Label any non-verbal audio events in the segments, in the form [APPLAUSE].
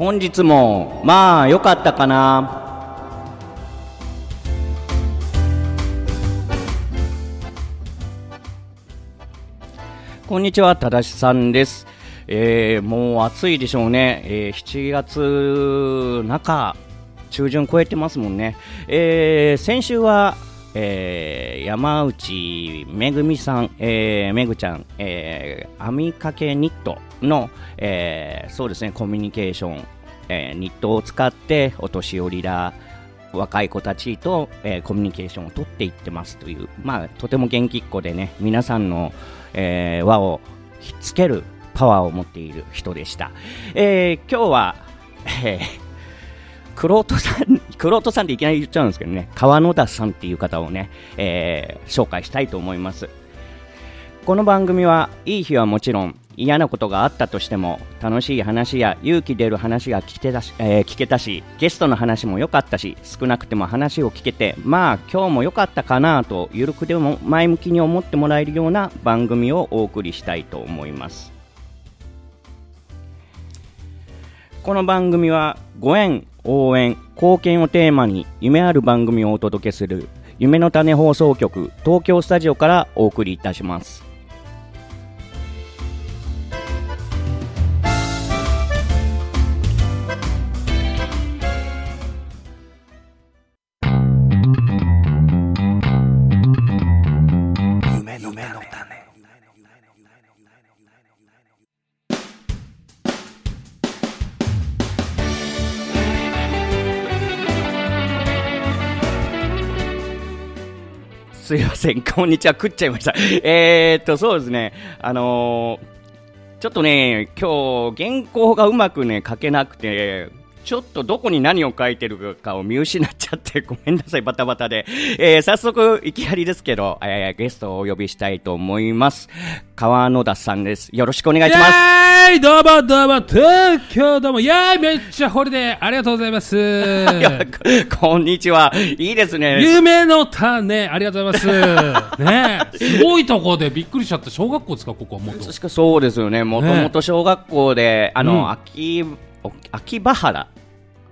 本日もまあ良かったかなこんにちは、ただしさんです。えーもう暑いでしょうね。えー7月中、中旬超えてますもんね。えー先週は、えー山内めぐみさん、えーめぐちゃん、えー編みかけニットの、えーそうですね、コミュニケーション、えーニットを使ってお年寄りら、若い子たちと、えーコミュニケーションを取っていってますという、まあ、とても元気っ子でね、皆さんの、えー輪をひっつけるパワーを持っている人でした。えー今日は、えー、クロートさん、クロートさんっていきなり言っちゃうんですけどね、川野田さんっていう方をね、えー紹介したいと思います。この番組はいい日はもちろん嫌なことがあったとしても楽しい話や勇気出る話が聞けたし,、えー聞けたしゲストの話も良かったし少なくても話を聞けてまあ今日も良かったかなとゆるくでも前向きに思ってもらえるような番組をお送りしたいと思います。この番組はご縁応援貢献をテーマに夢ある番組をお届けする夢の種放送局東京スタジオからお送りいたします。すいません、こんにちは、食っちゃいました。[LAUGHS] えーっと、そうですね、あのーちょっとね、今日、原稿がうまくね、書けなくて、ちょっとどこに何を書いてるかを見失っちゃって、ごめんなさい、バタバタで。えー早速、いきなりですけど、えーゲストをお呼びしたいと思います。川野田さんです。よろしくお願いします。イェーイどうもどうも東京どうもイェーイめっちゃホリデーありがとうございます [LAUGHS] ここんにちは。いいですね。夢の種ありがとうございます [LAUGHS] ねえすごいとこでびっくりしちゃった小学校ですかここはもっとそうですよね。もともと小学校で、あの、うん秋、お秋葉原。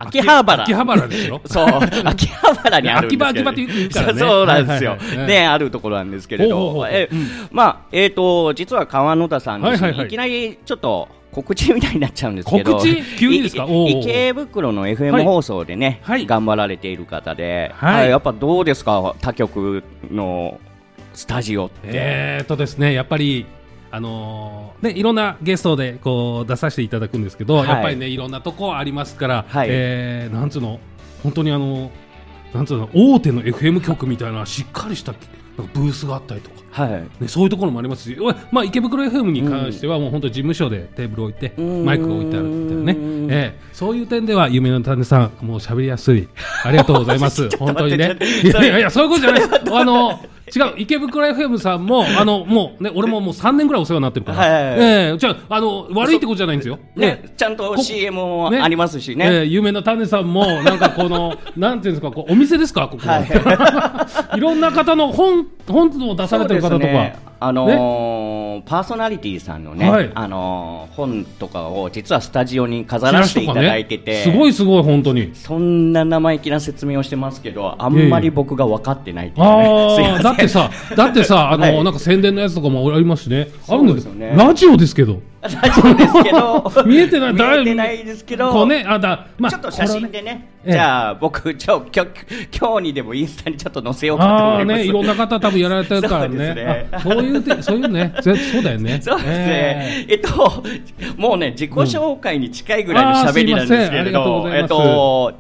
秋葉原。秋葉原ですよ [LAUGHS] そう、[LAUGHS] 秋葉原にあるんですけど、秋葉ってよく言うからね。そうなんですよ。はいはいはいね、あるところなんですけれど、えうん。まあ、えっ、と、実は川野田さんですね、はいはいはい。いきなりちょっと、告知みたいになっちゃうんですけど。告知？急にですか？池袋のは FM い放送でね、はい。頑張られている方で、はい。はいやっぱどうですか？他局のスタジオって、えーっとですねやっぱりあのーね、いろんなゲストでこう出させていただくんですけど、はい。やっぱりねいろんなとこありますから、はい。えーなんつうの本当にあのなんつうの大手の FM 局みたいなしっかりしたブースがあったりとか、はい。ね、そういうところもありますし、まあ、池袋 FM に関してはもう本当事務所でテーブル置いてうん。マイクが置いてあるみたいなね。うん、ええ。そういう点では夢の種さんもう喋りやすい。ありがとうございます。[LAUGHS] 本当にね。いやいやいやそういうことじゃない。あの違う [LAUGHS] 池袋 FM さんもあのもうね俺ももう3年ぐらいお世話になってるから、はいはいはいええじゃああの悪いってことじゃないんですよ。ねええちゃんとこ CM もね。ありますしね。ええ夢の種さんも、なんかこの、[LAUGHS] なんていうんですか、こうお店ですか、ここ。は。い。[LAUGHS] い、ろんな方の本、本を出されてる方とか。ね。あのーパーソナリティさんのね、はい。あのー本とかを実はスタジオに飾らせていただいてて、すごいすごい、本当に。そんな生意気な説明をしてますけど、あんまり僕が分かってないっていう [LAUGHS] だってさ、だってさ、あの、はい。なんか宣伝のやつとかもありますしね。あるんですよね。ラジオですけど。ラジオですけど、[LAUGHS] 見えてない。見えてないですけど、こうね、あ、だ、まあ、ちょっと写真でね、ええ。じゃあ僕、ちょ今日今日にでもインスタにちょっと載せようかと思います。ね、いろんな方多分やられてるからそうですね。そういうて、そういうね、ぜそうだよね。[LAUGHS] そうですね、ええ。っと、もうね、自己紹介に近いぐらいの喋りなんですけれど、ざいます。えっと、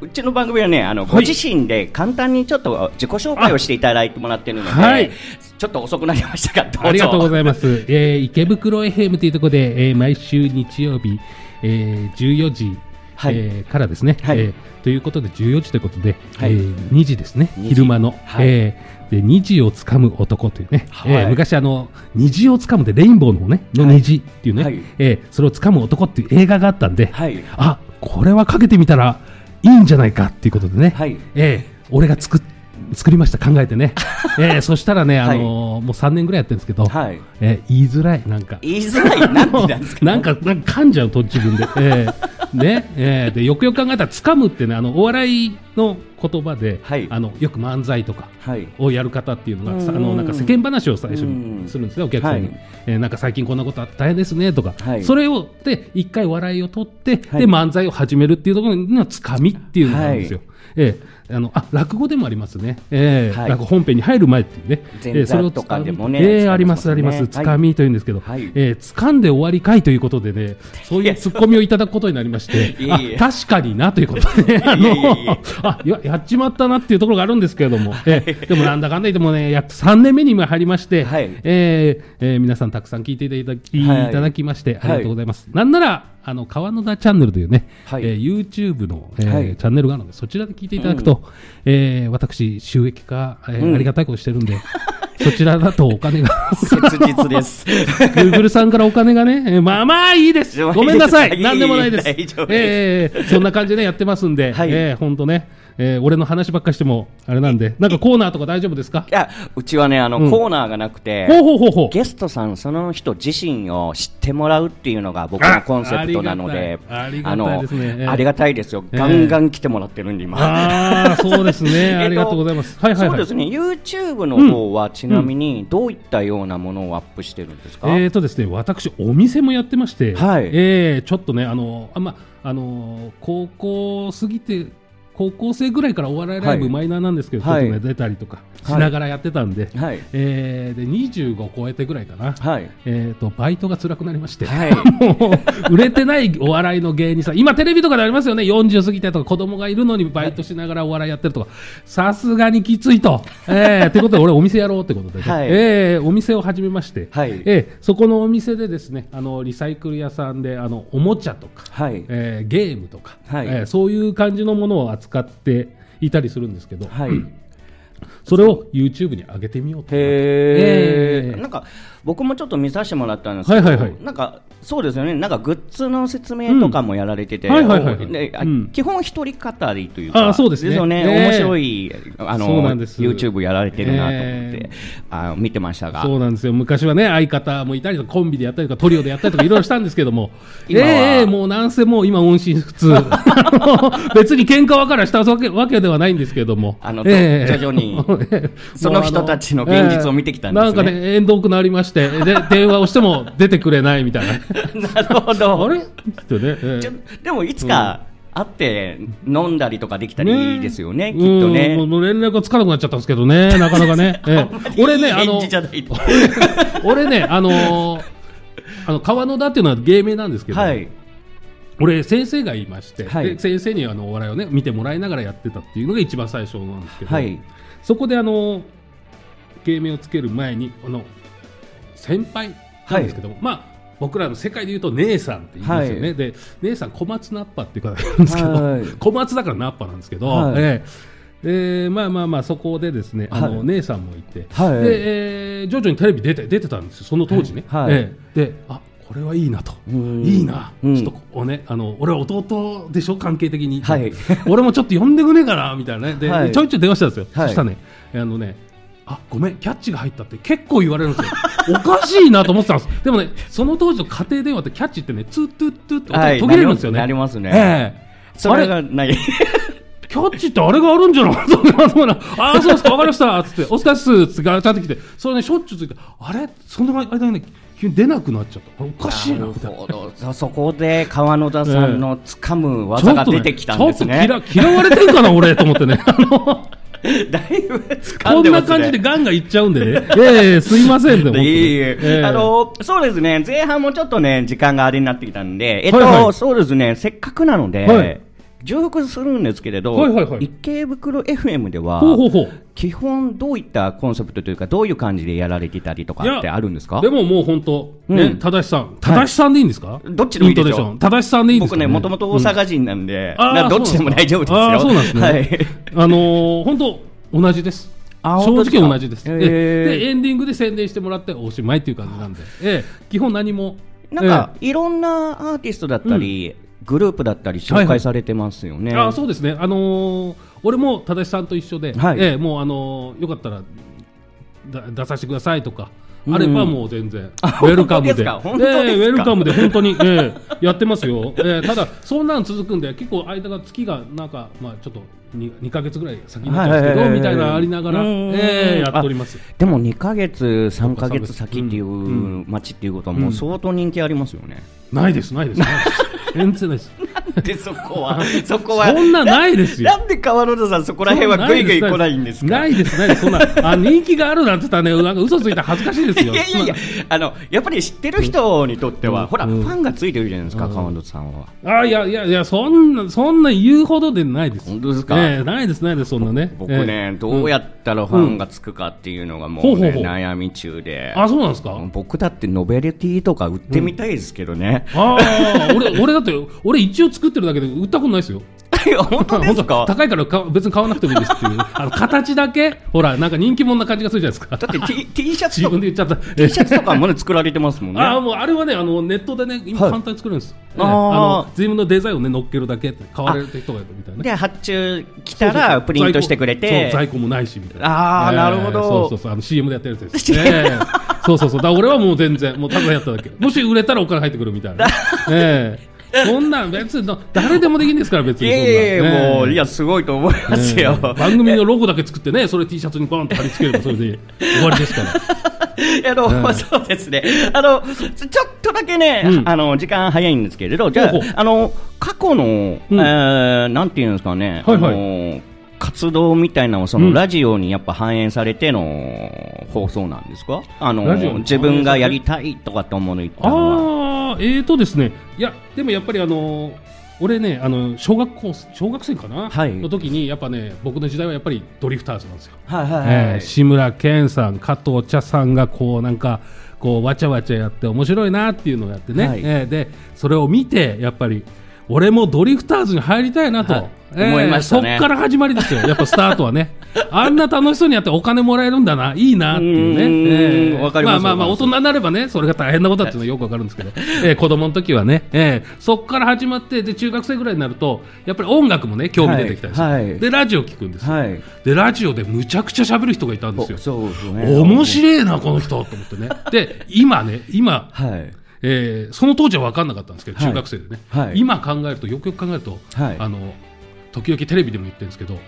うちの番組はね、あの、ご自身で簡単にちょっと自己紹介をしていただいてもらってるので、はいちょっと遅くなりましたが。ありがとうございます。えー、池袋 FM というところで、えー、毎週日曜日、えー、14時、はい。えーからですね、はい。えーということで14時ということで、はい。えー2時ですね。2時。昼間の、はい。えーで虹をつかむ男というね、はい。えー昔あの虹をつかむでレインボーの方ねの虹っていうね、はい。えーそれをつかむ男っていう映画があったんで、はい。あこれはかけてみたらいいんじゃないかっていうことでね、はい。えー俺が作っ作りました考えてね、[LAUGHS] えーそしたらね、あのーもう3年ぐらいやってるんですけど、はい。えー言いづらいなんか。言いづらい、なんでなんか？[LAUGHS] なんかなんか噛んじゃうと自分で、えーね、えー、でよくよく考えたら掴むってねあのお笑いの言葉で、はい。あのよく漫才とかはい。をやる方っていうのが、さうん。あのなんか世間話を最初うんにするんですね、お客さんに、はい。えーなんか最近こんなことあって大変ですねとか、はい。それをで一回笑いを取って、はい。で漫才を始めるっていうところのつかみっていうのがあるんですよ。ええあのあ落語でもありますね、ええ。はい。落語本編に入る前っていうね、ええそれをとかでもつねええありま、すあります、はい。つかみというんですけど、はい。ええ掴んで終わりかいということでね、そういうツッコミをいただくことになりまして、あ確かになということでね、あのあややっちまったなっていうところがあるんですけれども、ええ。でもなんだかんだ言ってもね、約3年目に今入りまして、はい。えーえー皆さんたくさん聞いていただき,、はい。い、ただきまして、ありがとうございます。なんなら、あの、川野田チャンネルというね、はい。えー YouTube の、えーはい。チャンネルがあるので、そちらで聞いていただくと、えー私、収益化、えーうんありがたいことしてるんで、[LAUGHS] そちらだとお金が、切実です。[LAUGHS] Google さんからお金がね、えーまあまあいいです。[LAUGHS] ごめんなさい。なんでもないです。えーそんな感じでねやってますんで、はいえーほんとね、えー俺の話ばっかしても、あれなんで、なんかコーナーとか大丈夫ですか？いや、うちはね、あの、うんコーナーがなくて、ほうほうほうほう。ゲストさんその人自身を知ってもらうっていうのが僕のコンセプトなので、あありがたいですねええありがたいですよ。ええガンガン来てもらってるんで、今。ああ、そうですね。えっとありがとうございます。はいはいはい。そうですね、YouTube の方はちなみにどういったようなものをアップしてるんですか、えーとですね、私、お店もやってまして、はいえーちょっとね、あのあまあの高校過ぎて、高校生ぐらいからお笑いライブはい。マイナーなんですけど、はいちょっとね、出たりとかしながらやってたんで、はい。えーで25超えてぐらいかな、はい。えー、とバイトが辛くなりまして、はい。[LAUGHS] もう売れてないお笑いの芸人さん、今、テレビとかでありますよね、40過ぎてとか、子供がいるのにバイトしながらお笑いやってるとか、さすがにきついと。えー、ってことで、俺、お店やろうってことでね、はい。えーお店を始めまして、はい。えーそこのお店でですね、あのリサイクル屋さんであのおもちゃとか、はい。えーゲームとか、はい。えーそういう感じのものを扱っていたりするんですけど、はい。[CLEARS THROAT] それを YouTube に上げてみようと。えーへーなんか僕もちょっと見させてもらったんですけど、はいはいはいなんかそうですよね、なんかグッズの説明とかもやられてて、基本一人語りというか、あそうですね。よね、ええ面白いあの YouTube やられてるなと思って、えあ見てましたが、そうなんですよ。昔はね相方もいたりとかコンビでやったりとかトリオでやったりとかいろいろしたんですけども。今は。ええもうなんせもう今音信不通。[LAUGHS] 別に喧嘩別れしたわけわけではないんですけども。あのええ徐々に [LAUGHS] ええその人たちの現実を見てきたんですね。ええなんかね縁遠くなりましてで電話をしても出てくれないみたいななるほど。あれ？ってね、ええ。ちょでもいつか会って飲んだりとかできたらいいですよね、うん。きっとね。もう連絡がつかなくなっちゃったんですけどね、[LAUGHS] なかなかね。[LAUGHS] ええ。俺ね、あの [LAUGHS] 俺ね、あのーあの川野田っていうのは芸名なんですけど、はい、俺、先生がいまして、はい。で先生にあのお笑いをね見てもらいながらやってたっていうのが一番最初なんですけど、はい、そこであの芸名をつける前にあの先輩なんですけども、まあ僕らの世界で言うと姉さんって言いますよね、はで姉さん小松菜っぱっていう方がいるんですけど、はい。[LAUGHS] 小松だから菜っぱなんですけど、はい。ええ。でまあまあまあそこでですねあの、はい。姉さんもいて、はい。で、えー徐々にテレビ出て出てたんですよ。その当時ね、はい。はい。ええ。であこれはいいなと。うん。いいな、うん。ちょっとこうねあの俺は弟でしょ？関係的に、はい。[LAUGHS] 俺もちょっと呼んでくねえかな？みたいなね。で、はい。ちょいちょい電話したんですよ、はい。そしたらねあのねあごめんキャッチが入ったって結構言われるんですよ [LAUGHS] おかしいなと思ってたんですでもねその当時の家庭電話ってキャッチってねツートゥートゥーって音がはい途切れるんですよね、なりますねええそれあれ？がない。[LAUGHS] キャッチってあれがあるんじゃないああ、そうですか、わかりました。つって、お疲れっす。つって、ガチャって来て、それね、しょっちゅうついて、あれ？その間にね、急に出なくなっちゃった。おかしいな、みたいな。ほどそそこで川野田さんの掴む技が出てきたんですね。ちょっと嫌嫌われてんかな、俺、と思ってね。あの、[LAUGHS] だいぶ掴こんんでますね。な感じでガンガンいっちゃうんでね。ええすいませんで、本当に。[LAUGHS] いえいえ。ええ。あの、そうですね、前半もちょっとね、時間があれになってきたんで、えっと、はいはい。そうですね、せっかくなので、はい重複するんですけれど、はいはいはい池袋 FM では、ほうほうほう。基本どういったコンセプトというか、どういう感じでやられてたりとかってあるんですか？でももう本当、うんね、正しさん。正しさんでいいんですか？どっちでもいいですよ正しさんでいいんですか？僕ね、もともと大阪人なんで、あーなどっちでも大丈夫ですよ。あーそうなんですね。はい。あのー本当同じです。あ正直同じです。へーででエンディングで宣伝してもらっておしまいっていう感じなんで、ええ基本何も。なんか、いろんなアーティストだったり、グループだったり紹介されてますよね。ええあそうですね。あのー俺も正しさんと一緒で、はい。ええもうあのーよかったらだ出させてくださいとか。あればもう全然、ウェルカムで、ええウェルカムで本当に、ええやってますよ、ええただ、そんなん続くんで、結構間が月がなんか、まあ、ちょっと 2, 2ヶ月ぐらい先になっちゃうんですけど、はいはいはい。はいみたいなのありながら、うんええやっております。でも2ヶ月、3ヶ月先っていう街っていうことはもう相当人気ありますよね。ないです、ないです、ないです into this. でそこは、[LAUGHS] そこは。そんなないですよなんで川野田さんそこら辺はグイグイ来ないんですか？ないです、ないです、そんな、あ人気があるなんて言ったらね、[LAUGHS] なんか嘘ついたら恥ずかしいですよ。いやいやいや、あの、やっぱり知ってる人にとっては、うんほら、うんファンがついてるじゃないですか、うん川野田さんは。あいやいやいや、そんな、そんな言うほどでないです。本当ですか？ええないです、ないです、そんなね。僕ええね、どうやったらファンがつくかっていうのがもう悩み中で。あ、そうなんですか？僕だってノベルティとか売ってみたいですけどね。ああ、俺、俺だって、俺一応作ってるだけで売ったことないですよ。[LAUGHS] いや本当ですか？[LAUGHS] 高いからか別に買わなくてもいいですっていう。あの、形だけ、ほら、なんか人気者な感じがするじゃないですか。だって T, [LAUGHS] T シャツ自とか分で言っちゃった。T シャツとかもね作られてますもんね。ああ、もうあれはね、あの、ネットでね、今はい簡単に作れるんです。ええあーあの、自分のデザインをね、乗っけるだけって、買われる人がいるみたいなね。で、発注来たらプリントしてくれて。在庫もないしみたいな。あーなるほどそうそうそう、あの CM でやってるやつです。ええそうそうそう、だ俺はもう全然、もうただやっただけ。もし売れたらお金入ってくるみたいな。ええそんなん別に誰でもできるんですから別いにそ。やいやいや、ええもう、いや、すごいと思いますよ。ええ番組のロゴだけ作ってね、それ T シャツにバーンと貼り付ければそれで終わりですから。[LAUGHS] あの、ええそうですね。あの、ちょっとだけね、うんあの、時間早いんですけれど、じゃああの、過去の、えーなんていうんですかね、はいはいあの、活動みたいなのをその、うん。ラジオにやっぱ反映されての放送なんですか？あの、自分がやりたいとかって思うの言ったのは。ああ、えーとですね、いや、でもやっぱりあの俺ね、あの小学校小学生かな、はい。の時にやっぱね僕の時代はやっぱりドリフターズなんですよ。はいはい。えー志村けんさん、加藤茶さんがこうなんかこうわちゃわちゃやって面白いなっていうのをやってね、はい。えーでそれを見てやっぱり俺もドリフターズに入りたいなと、はい。思いましたね。そっから始まりですよ、やっぱスタートはね、[LAUGHS] あんな楽しそうにやってお金もらえるんだな、いいなっていうね、うえーわかりますまあまあまあ、大人になればね、それが大変なことだっていうのはよくわかるんですけど、[LAUGHS] えー子供の時はね、えーそっから始まってで、中学生ぐらいになると、やっぱり音楽もね、興味出てきたりする、はいはい。でラジオ聞くんですよ、はい。でラジオでむちゃくちゃ喋る人がいたんですよ。そうですね。面白いな、この人と思ってね。で、今ね、今、はい。えーその当時は分かんなかったんですけど、はい中学生でね、はい今考えると、よくよく考えると、はいあの時々テレビでも言ってるんですけど、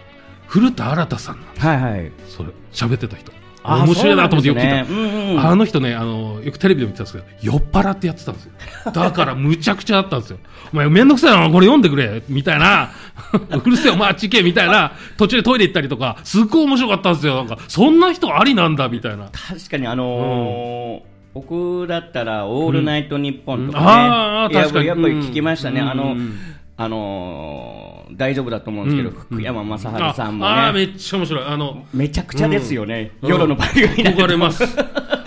古田新太さんなんですはいはい。それ、喋ってた人。あ面白いなと思ってよく聞いた。ねうんうんあの人ねあの、よくテレビでも言ってたんですけど、酔っ払ってやってたんですよ。だからむちゃくちゃあったんですよ。お前、めんどくさいな、これ読んでくれ、みたいな、[LAUGHS] うるせえ、お前、あっち行け、みたいな、途中でトイレ行ったりとか、すっごい面白かったんですよ。なんか、そんな人ありなんだ、みたいな。確かにあのー僕だったら「オールナイトニッポン」とかね、うん。あ確かに。やっぱり聞きましたね、うん。あの、うん。あのー大丈夫だと思うんですけど、うん。福山雅治さんもああー、めね、っちゃ面白い。あの、めちゃくちゃですよね、うん。夜の番組にな憧れます。あ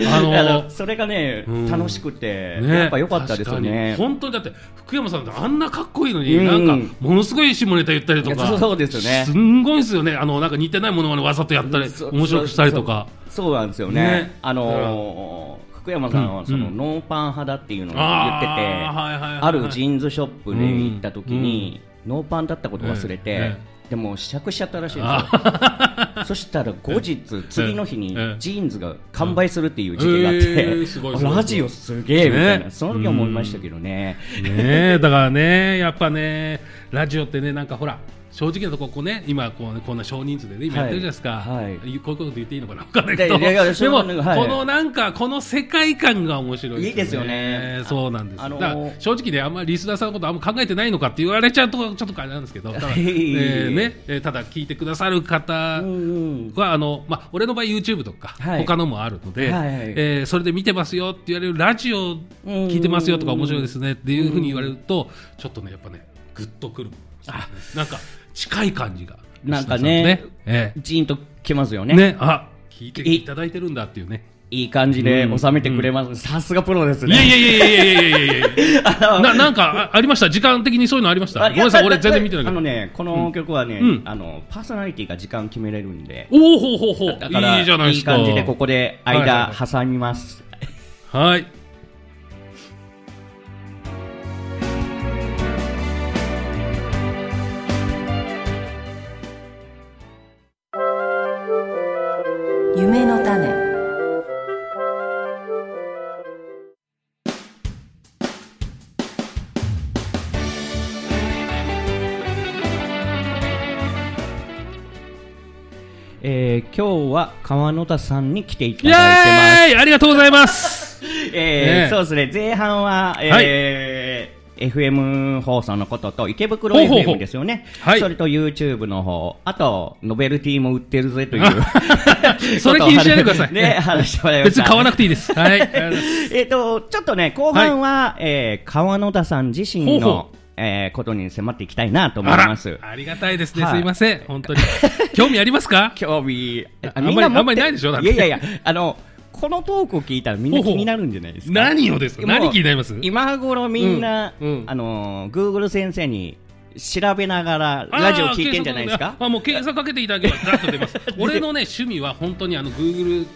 [LAUGHS] あののそれがね、うん。楽しくて、ね。やっぱ良かったですよね。本当にだって福山さんってあんなかっこいいのに、うん。なんかものすごい下ネタ言ったりとかそうですよね。すんごいですよね。あのなんか似てないものまでわざとやったり面白くしたりとか。そうなんですよね。ね。あのー福山さんはその、うん。ノーパン派だっていうのを言あってて、あるジーンズショップで行った時に、ノーパンだったこと忘れて、えでも試着しちゃったらしいんですよ。[LAUGHS] そしたら後日、次の日にええジーンズが完売するっていう時期があって、ラジオすげえみたいな、ね。その時思いましたけどね。ねえだからねやっぱねラジオってねなんかほら正直なとここうね今こうねこんな少人数でね今やってるじゃないですか、はい。はいこういうこと言っていいのかな？分かんない。けどでも、はい。このなんかこの世界観が面白いいいですよね。そうなんです、あのーだから正直ねあんまりリスナーさんのことあんま考えてないのかって言われちゃうとちょっとあれなんですけど。ただ,、えーね。えーただ聞いてくださる方うんうんはあの、まあ、俺の場合 YouTube とか、はい。他のもあるので、はいはい。えーそれで見てますよって言われるラジオ聞いてますよとか面白いですねっていうふうに言われるとちょっとねやっぱねグッとくる。あ。なんか近い感じが、なんかね、ええ、ジーンときますよね。ねあ聞いていただいてるんだっていうね。いい感じで収めてくれます。さすがプロですね。いやいやいやいやいやいやいやななんかありました時間的にそういうのありましたごめんなさい、俺全然見てないあのね、この曲はね、うん、あの、パーソナリティが時間決めれるんで。おおほうほうほう。いいじゃないですか。いい感じでここで間挟みます。はい、はい夢の種えー、今日は川野田さんに来ていただいてます。イエーイありがとうございます。[LAUGHS] えーねそうですね前半は、えー FM 放送のことと池袋ほうほうほう。FM ですよね、はい。それと YouTube の方、あとノベルティも売ってるぜという。[LAUGHS] それ気にしないでください。ね、話してもらいました。別に買わなくていいです。[LAUGHS] はい。えっと、ちょっとね、後半は、えー川野田さん自身のほうほえーことに迫っていきたいなと思います。ありがたいですね。はい。すいません。本当に。興味ありますか？[LAUGHS] 興味、あんまりあんまりないでしょいやいやいや、あの、このトークを聞いたらみんな気になるんじゃないですか？何をですか？何気になります？今頃みんな、うんうんあの、Google 先生に調べながらラジオ聞いてんじゃないですか？あもう検索かけていただければざっと出ます。[LAUGHS] 俺のね趣味は本当にあの Google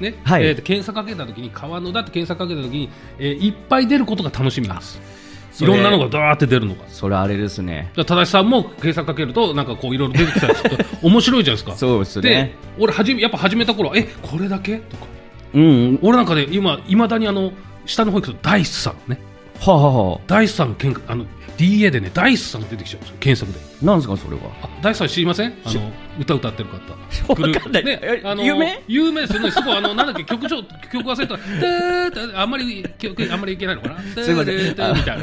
ね、はいえーと検索かけた時に川野だって検索かけた時に、えーいっぱい出ることが楽しみです。いろんなのがダーって出るのが。それあれですね。だ正さんも検索かけるとなんかこういろいろ出てきたりすると面白いじゃないですか。[LAUGHS] そうですねで、俺はじめやっぱ始めた頃はえこれだけ？とか。うん。俺なんかね今いまだにあの下の方行くとダイスさんね。はあ、はあはダイスさんけんあの DA でねダイスさんが出てきちゃうんですよ検索で。あ、なんですか、それは？あダイスさん知りません？あの歌歌ってる方。[LAUGHS] わかんない。ねえ、あの有名？有名ですよね。すごいあのなんだっけ曲調曲忘れた。あんまり曲あんまりいけないのかな？[LAUGHS] すいま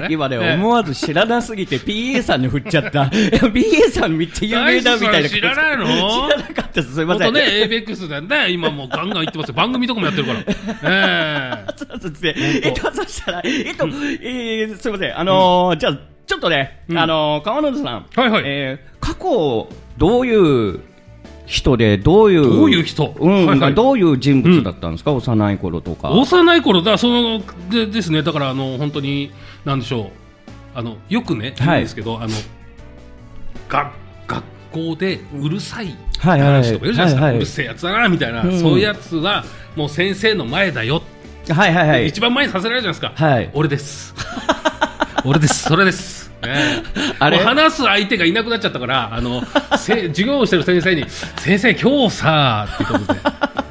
今ね、ええ。思わず知らなすぎて PA さんに振っちゃった。[LAUGHS] PA さんめっちゃ有名だみたいな。知らないの？知らなかったです。すいません。本当ね ABEX だね。今もうガンガン行ってますよ番組とかもやってるから。ええ。そうですね。えっと、そしたら、えっと、えーすいません。あのーじゃあ、ちょっとね、うん。あのー川野さん。はいはい。えー過去、どういう人で、どういう、どういう人？うん、はいはい。どういう人物だったんですか、幼い頃とか。幼い頃だ。そのでですね。だからあの本当になんでしょう。あのよくね言うんですけど、あのが学校でうるさいはいはい。男子とかいるじゃないですか、はいはい。うるせえやつだなみたいな、うん。そういうやつはもう先生の前だよ、はいはいはい。一番前にさせられるじゃないですか、はい。俺です。俺です。それです。ねえあれ？話す相手がいなくなっちゃったからあのせ [LAUGHS] 授業をしてる先生に「先生今日さ」ってことで。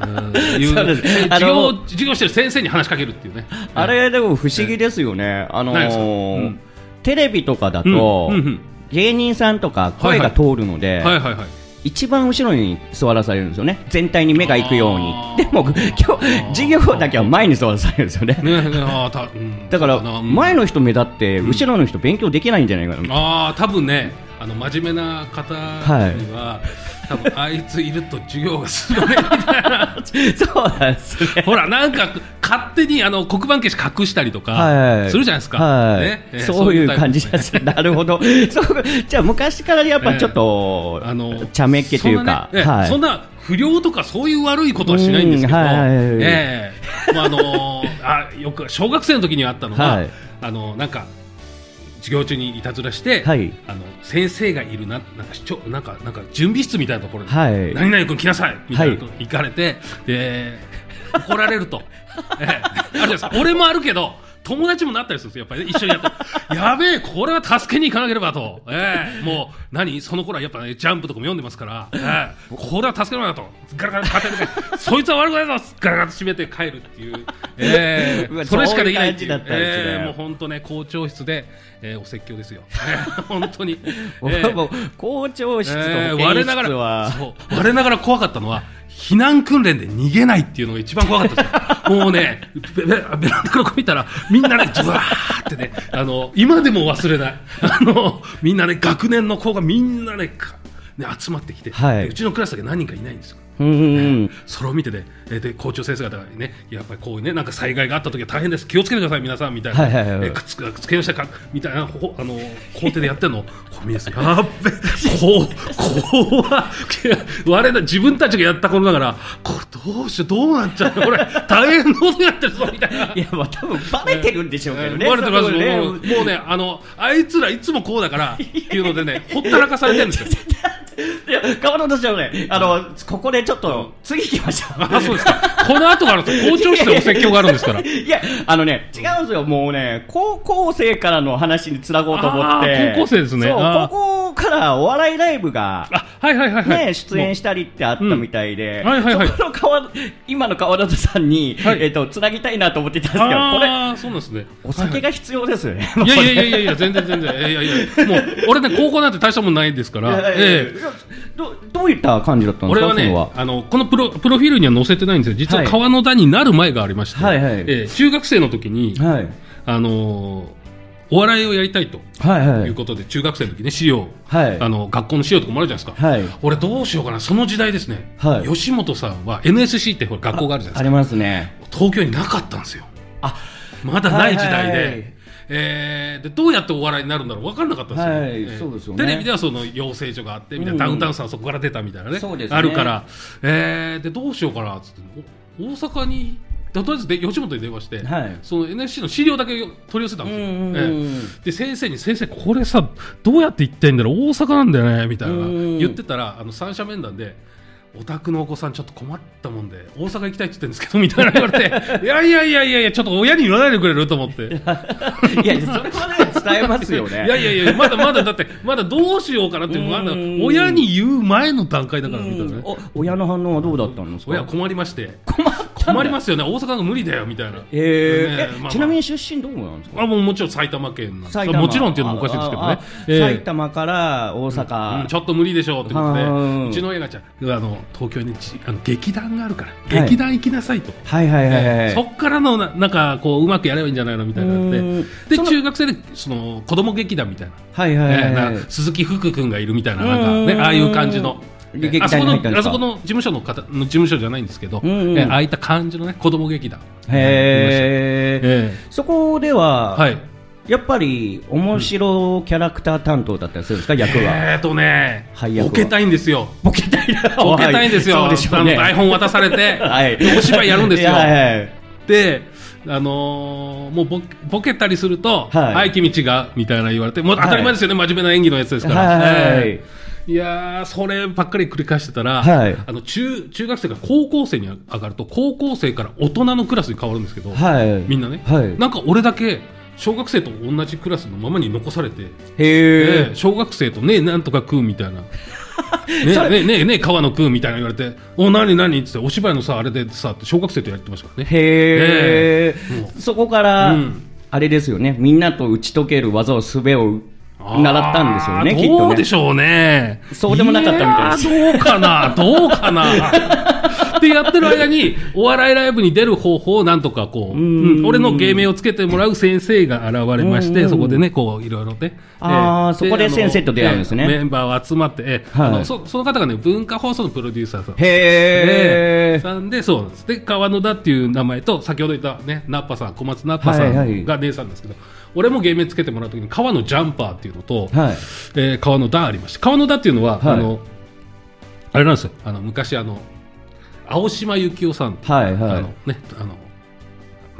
うん授業授業してる先生に話しかけるっていうね。あれ、でも不思議ですよね。あのーうんテレビとかだうんと、うんうん芸人さんとか声が通るので、はいはいはい。一番後ろに座らされるんですよね。全体に目が行くように。でも、今日、授業だけは前に座らされるんですよね。ね [LAUGHS] ねあーたうん。だから、前の人目立って、後ろの人勉強できないんじゃないかな。ああ多分ねあの真面目な方には、多分あいついると授業が進まないみたいな。[LAUGHS] そうなんですね。ほらなんか勝手にあの黒板消し隠したりとかはいするじゃないですか、はいね。えそういう感じです。なるほど。[LAUGHS] そうじゃあ、昔からやっぱちょっと、あの茶目っ気というか、そんな,、ねえはい。そんな不良とかそういう悪いことはしないんですけど、ああのあよく小学生の時にあったのは、はい。あのなんか授業中にいたずらして、はい。あの先生がいるななんか市長なんかなんか準備室みたいなところに、はい何々君来なさいみたいなとこ行かれて、で怒られると、[LAUGHS] ええ。あ俺もあるけど友達もなったりするんですよ、やっぱり、ね、一緒にやって。[LAUGHS] やべえ、これは助けに行かなければと。ええ。もう、何？その頃はやっぱね、ジャンプとかも読んでますから、ええ。[LAUGHS] これは助けなきゃと。ガラガラ立てて、そいつは悪くないぞ。ガラガラと閉めて帰るっていう。え [LAUGHS] うわえそれしかできないっていう。ええもう本当ね、校長室で、ええお説教ですよ。[LAUGHS] ええ本当に。僕ええ。はもう校長室とえー保健我ながら室は、そう我ながら怖かったのは避難訓練で逃げないっていうのが一番怖かったですよ。[LAUGHS] もうねベベベランダから見たらみんなねジュワーってねあの今でも忘れない。あのみんなね学年の子がみんなねかね集まってきて、はい。うちのクラスだけ何人かいないんですようん。[LAUGHS] それを見てね、えーで校長先生方がね、やっぱりこういうね、なんか災害があった時は大変です、気をつけてください、皆さんみたいな、はいはいはいはい。えーくっつけましたか？みたいな、ほ [LAUGHS] あの校庭でやってるの、こう見ですやっべ、こう、こうは、我々自分たちがやったことだから、これどうしよう、どうなっちゃうの、これ、大変なことやってるぞみたいな。いや、まあ多分バレてるんでしょうけどね。バレてます。ね。もうもうね、あの、あいつらいつもこうだからっていうのでね、ほったらかされてるんですよ。[LAUGHS] いや、川野としてはね、あの、ここでちょっと、次行きましょう。あ、そうですか。この後からと校長室でお説教があるんですから。いや、あのね、違うんですよ。もうね、高校生からの話につなごうと思って。高校生ですねそう、あーからお笑いライブが、あはいはいはいはい、ね、出演したりってあったみたいで、うんはいはいはい。そこの川今の川田さんに、はい。えっとつなぎたいなと思ってたんですけど、これ、そうですね。お酒が必要ですよね。いやいやいやいやいや全然全然いやいやもう俺ね高校なんて大したもんないですから、いやいやいやええ。どどういった感じだったんですか、俺はねは？あのこのプロプロフィールには載せてないんですよ。実は川野田になる前がありまして、はいはい。ええ中学生の時に、はい、あのーお笑いをやりたいとはいうことで、中学生の時ね資料、はい。あの学校の資料とかもあるじゃないですか、はい。俺どうしようかなその時代ですね、はい。吉本さんは NSC って学校があるじゃないですか。ありますね。東京になかったんですよ。あ。まだない時代で、えーでどうやってお笑いになるんだろう分かんなかったんですよ、そうですよね。テレビではその養成所があってみたいな、うん。ダウンタウンさんはそこから出たみたいなねあるから、えーでどうしようかなっつってお大阪にとりあえずで吉本に電話して、はい。その NSC の資料だけ取り寄せたんですよ、えーで先生に先生これさどうやって行ってんだろう？大阪なんだよね？みたいな。うん言ってたらあの三者面談でお宅のお子さんちょっと困ったもんで大阪行きたいって言ってるんですけど [LAUGHS] みたいな言われていやいやいやいやいやちょっと親に言わないでくれると思って。[LAUGHS] いや、それはね、伝えますよね。[LAUGHS] いやいやいや、まだまだだって、まだどうしようかなって、うんまだ親に言う前の段階だからみたいなね。お親の反応はどうだったんですか親困りまして、困困りますよね、大阪が無理だよみたいな。えー。えねまあまあ。ちなみに出身どこなんですか？あもうもちろん埼玉県なんです。もちろんっていうのもおかしいですけどね。ええ。埼玉から大う阪ん、ちょっと無理でしょうってことで、うちの親がじゃああの東京にちあの劇団があるから、はい。劇団行きなさいと。はいはいはいはい、ええ。そっからのななんかこううまくやればいいんじゃないのみたいになでその中学生でその子供劇団みたいな。はいはいはいえはい。ーな鈴木福君がいるみたいな、なんかね、うん。ああいう感じの。で劇あそこ団に入あそこの事務所の方の事務所じゃないんですけど、うんうんえーああいった感じのね子供劇団。へーえそこでは、ーはい。やっぱり面白キャラクター担当だったりするんですか、役は。えーとねはボケたいんですよ。ボケたいな。[LAUGHS] ボケたいんですよ。ね。台本渡されて、[LAUGHS] はいでお芝居やるんですよ。はいはいで、あのーもうボボケたりすると、はいはい、君違うみたいな言われて、もう当たり前ですよね、真面目な演技のやつですから。はいはいはいえーいやー、そればっかり繰り返してたら、はいあの中中学生から高校生に上がると、高校生から大人のクラスに変わるんですけど、はい。みんなね、はいなんか俺だけ、小学生と同じクラスのままに残されて、へええー。小学生とねえ、なんとか食うみたいな。[LAUGHS] ねえねえねえ川野食うみたいな言われてお何何？って言ってお芝居のさあれでさって小学生とやってましたからねへえええ。そこから、うんあれですよね。みんなと打ち解ける技を術を習ったんですよね、きっとねどうで。しょうね。そうでもなかったみたいですどうかな、どうかな。ってやってる間に、お笑いライブに出る方法をなんとかこう、んうん俺の芸名をつけてもらう先生が現れまして、うんそこでね、こう、いろいろね。あーえそこで先生と出会うんですねええメンバーを集まって、あのそその方がね、文化放送のプロデューサーさん。へえ。さんで、そうなんです。で、川野田っていう名前と、先ほど言ったね、ナッパさん、小松ナッパさはいはいんが姉さんですけど、俺も芸名つけてもらうときに、川野ジャンパーっていうのと、はい。えー川野田ありました。川野田っていうのは、はいあの、あれなんですよ。あの、昔あの、青島幸男さん、はいはいあのね、あの、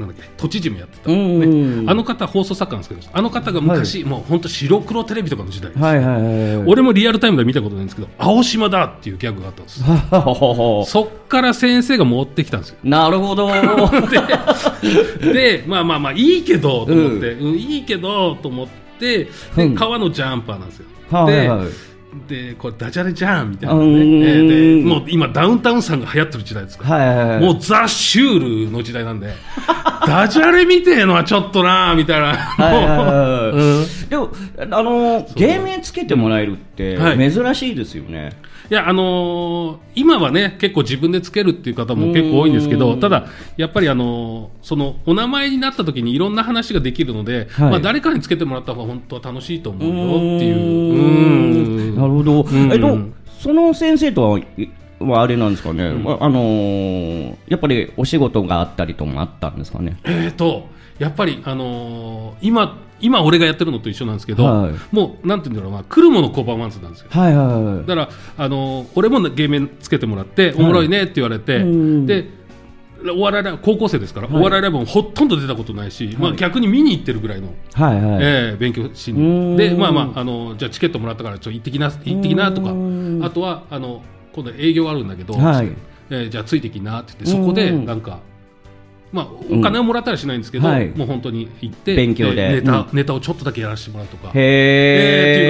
なんだっけ、都知事もやってた、ね。あの方、放送作家なんですけど、あの方が昔、もう本当白黒テレビとかの時代です。はいはいはい。俺もリアルタイムで見たことないんですけど、青島だっていうギャグがあったんです。ははははそっから先生が持ってきたんですよ。なるほど。[LAUGHS] で、でまあまあまあ、いいけど、と思って、うんいいけど、と思って、で、うん革のジャンパーなんですよ。はいはいで、で、これダジャレじゃんみたいなうね。えで、もう今ダウンタウンさんが流行ってる時代ですから。はいはいはい。もうザ・シュールの時代なんで、[LAUGHS] ダジャレみてえのはちょっとなみたいな。はいはいはいうんでも、あの、芸名つけてもらえるってはい珍しいですよね。いや、あのー今はね、結構自分でつけるっていう方も結構多いんですけど、うんただ、やっぱりあのーその、お名前になった時にいろんな話ができるので、はい。まあ誰かにつけてもらった方が本当は楽しいと思うよっていう。うなるほど。ん。えっと、その先生とは、いはあれなんですかね、まああのーやっぱりお仕事があったりともあったんですかね。えーと、やっぱり、あのー今、今俺がやってるのと一緒なんですけど、はい。もう、なんていうんだろうな、来るもの拒まずなんですよ。はいはいはい。だから、あのー俺も芸名つけてもらって、おもろいねって言われて、うん。で、お笑いライブ高校生ですから、はい。お笑いライブもほとんど出たことないし、まあ、逆に見に行ってるぐらいの、はいはい。えー勉強しに。で、まあまあ、あのじゃあチケットもらったから、ちょっと行ってきな、行ってきなとかあとは、あの今度営業あるんだけど、はい。えーじゃあついてきなって言って、そこでうんなんか、まあ、お金をもらったりしないんですけど、はい。もう本当に行って勉強で。ネタうん。ネタをちょっとだけやらせてもらうとか。えー。って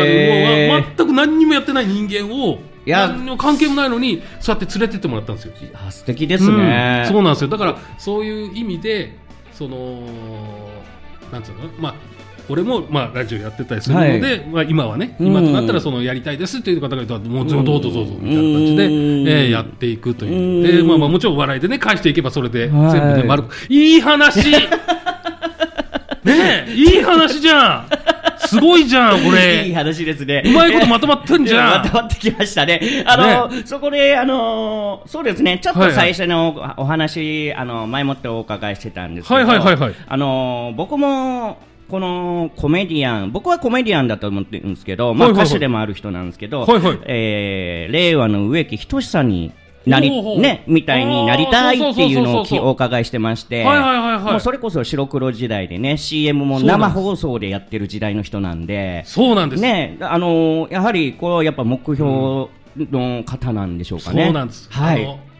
へいうか、もう全く何にもやってない人間をいや。何にも関係もないのにそうやって連れてってもらったんですよ。あ素敵ですね、うん。そうなんですよ。だからそういう意味でそのなんつうの？まあ俺もまあラジオやってたりするので、まあ今はねうん。今となったらそのやりたいですっていう方がいたらもうどうぞどうぞみたいな感じで、うん。えーやっていくという。うん。でまあまあもちろん笑いでね返していけばそれで全部はいね丸く。いい話！[LAUGHS] ねえいい話じゃん！すごいじゃんこれ。いい話ですね。うまいことまとまってんじゃん。[LAUGHS] まとまってきましたね。あの、そこで、あの、そうですね、ちょっとはいはい。最初のおお話、あの、前もってお伺いしてたんですけど、はいはいはいはい。あの、僕も、このコメディアン、僕はコメディアンだと思ってるんですけど、まあ歌手でもある人なんですけど、はいはい。えー令和の植木仁さんになりね、みたいになりたいっていうのをお伺いしてまして、もうそれこそ白黒時代でね、CM も生放送でやってる時代の人なんで、そうなんです。ね、あのーやはりこうやっぱ目標の方なんでしょうかね。そうなんです。はい。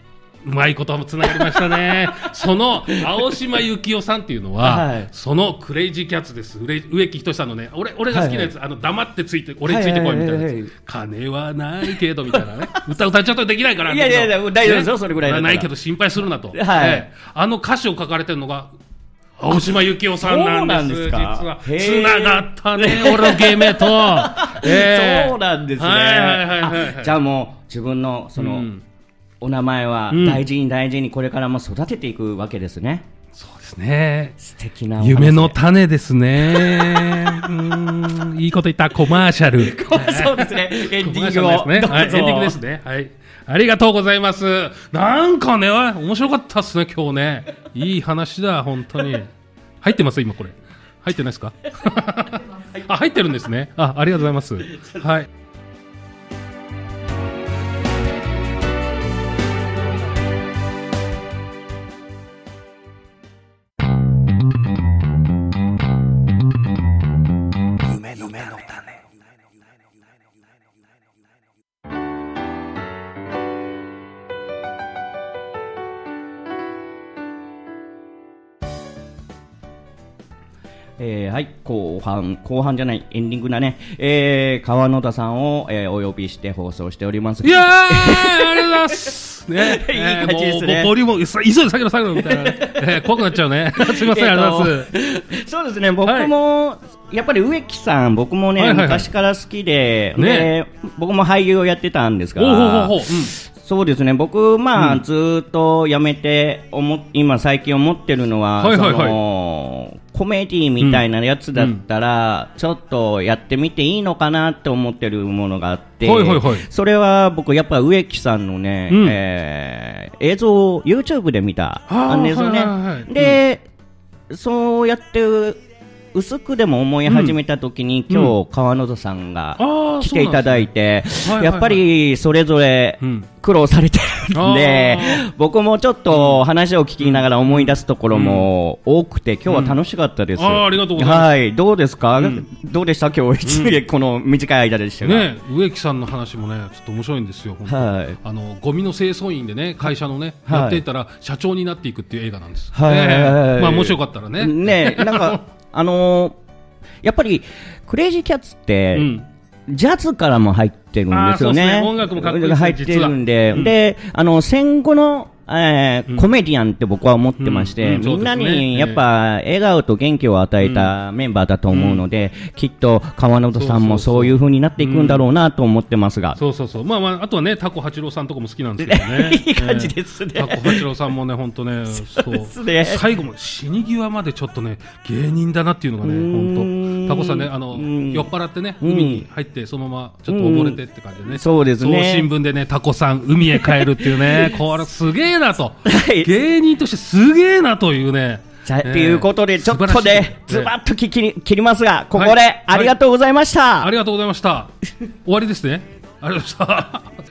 うまいこともつながりましたね。[LAUGHS] その青島幸男さんっていうのは、はいそのクレイジーキャッツです。植植木仁さんのね、俺俺が好きなやつ、あの黙ってついて、俺についてこいみたいなやつ、はいはいはいはい金はないけどみたいなね、歌歌っちゃったらできないから。いやいやいや大丈夫ですよそれぐらいないけど心配するなと。はいええあの歌詞を書かれてるのが。青島幸男さんなんです。そうなんですか実は。つながったね、俺の芸名と。[LAUGHS] ええそうなんですね。はいはいはいはいあじゃあもう自分のその、うんお名前はうん大事に大事にこれからも育てていくわけですね。そうですね。素敵な夢の種ですね。[LAUGHS] うーんいいこと言った、コマーシャル。[LAUGHS] そうですね。エンディングをね。はい、エンディングですね。はい。ありがとうございます。なんかね、面白かったっすね、今日ね。いい話だ、本当に。入ってます？今これ。入ってないですか？[LAUGHS] あ、入ってるんですね。あ、ありがとうございます。はい。えーはい、後半、後半じゃない、エンディングだね。えー、川野田さんを、えーお呼びして放送しております。いやー、ありがとうございます。ね、[LAUGHS] いい感じですね。ボリューム、急いで下げろ下げろみたいな、[LAUGHS] えー怖くなっちゃうね。[LAUGHS] すみません、ありがとうございます。そうですね、僕も、やっぱり植木さん、僕もね、はいはいはい。昔から好きで、ね。で僕も俳優をやってたんですが、おうほうほうほう、うん。そうですね、僕、まあ、うん。ずーっとやめて思っ、今、最近思ってるのは、はいはいはい。そのコメディみたいなやつだったら、ちょっとやってみていいのかなって思ってるものがあって、はいはいはい。それは僕、やっぱ植木さんのね、うん。えー映像を YouTube で見たんですよね。で、そうやって薄くでも思い始めた時に、うん。今日川野戸さんが来ていただいて、はいはいはい。やっぱりそれぞれうん。苦労されてるんであ、僕もちょっと話を聞きながら思い出すところも多くて、今日は楽しかったです。うん。あーありがとうございます。はい、どうですか、うん。どうでした？今日、この短い間でしたが。ね、植木さんの話もね、ちょっと面白いんですよ。はい。あのゴミの清掃員でね、会社のね、はい。やっていたら社長になっていくっていう映画なんです。はい。ええまあもしよかったらね。ねなんか、[LAUGHS] あのーやっぱり、クレイジーキャッツって、うん。ジャズからも入ってるんですよね。ですね。音楽もかっこいい入ってるんで、うん。で、あの、戦後の、えーうん。コメディアンって僕は思ってまして、みんなにやっぱ笑顔と元気を与えたメンバーだと思うので、きっと川野戸さんもそうそうそうになっていくんだろうなと思ってますが。そうそうそう。まあまあ、あとはね、タコ八郎さんとかも好きなんですけどね。[LAUGHS] いい感じですね。ええ。タコ八郎さんもね、本当ね、[LAUGHS] そうですね。最後も死に際までちょっとね、芸人だなっていうのがね、本当タコさんね、あの、うん酔っ払ってね、うん海に入って、そのままちょっと溺れてって感じでね。そうですね新聞でね、タコさん、海へ帰るっていうね、[LAUGHS] これすげえなと。はい芸人としてすげえなというね。じゃあ、ええということで、ちょっとね、ズバッと切り切りますが、ここはいでありがとうございました。ありがとうございました。終わりですね。ありがとうございました。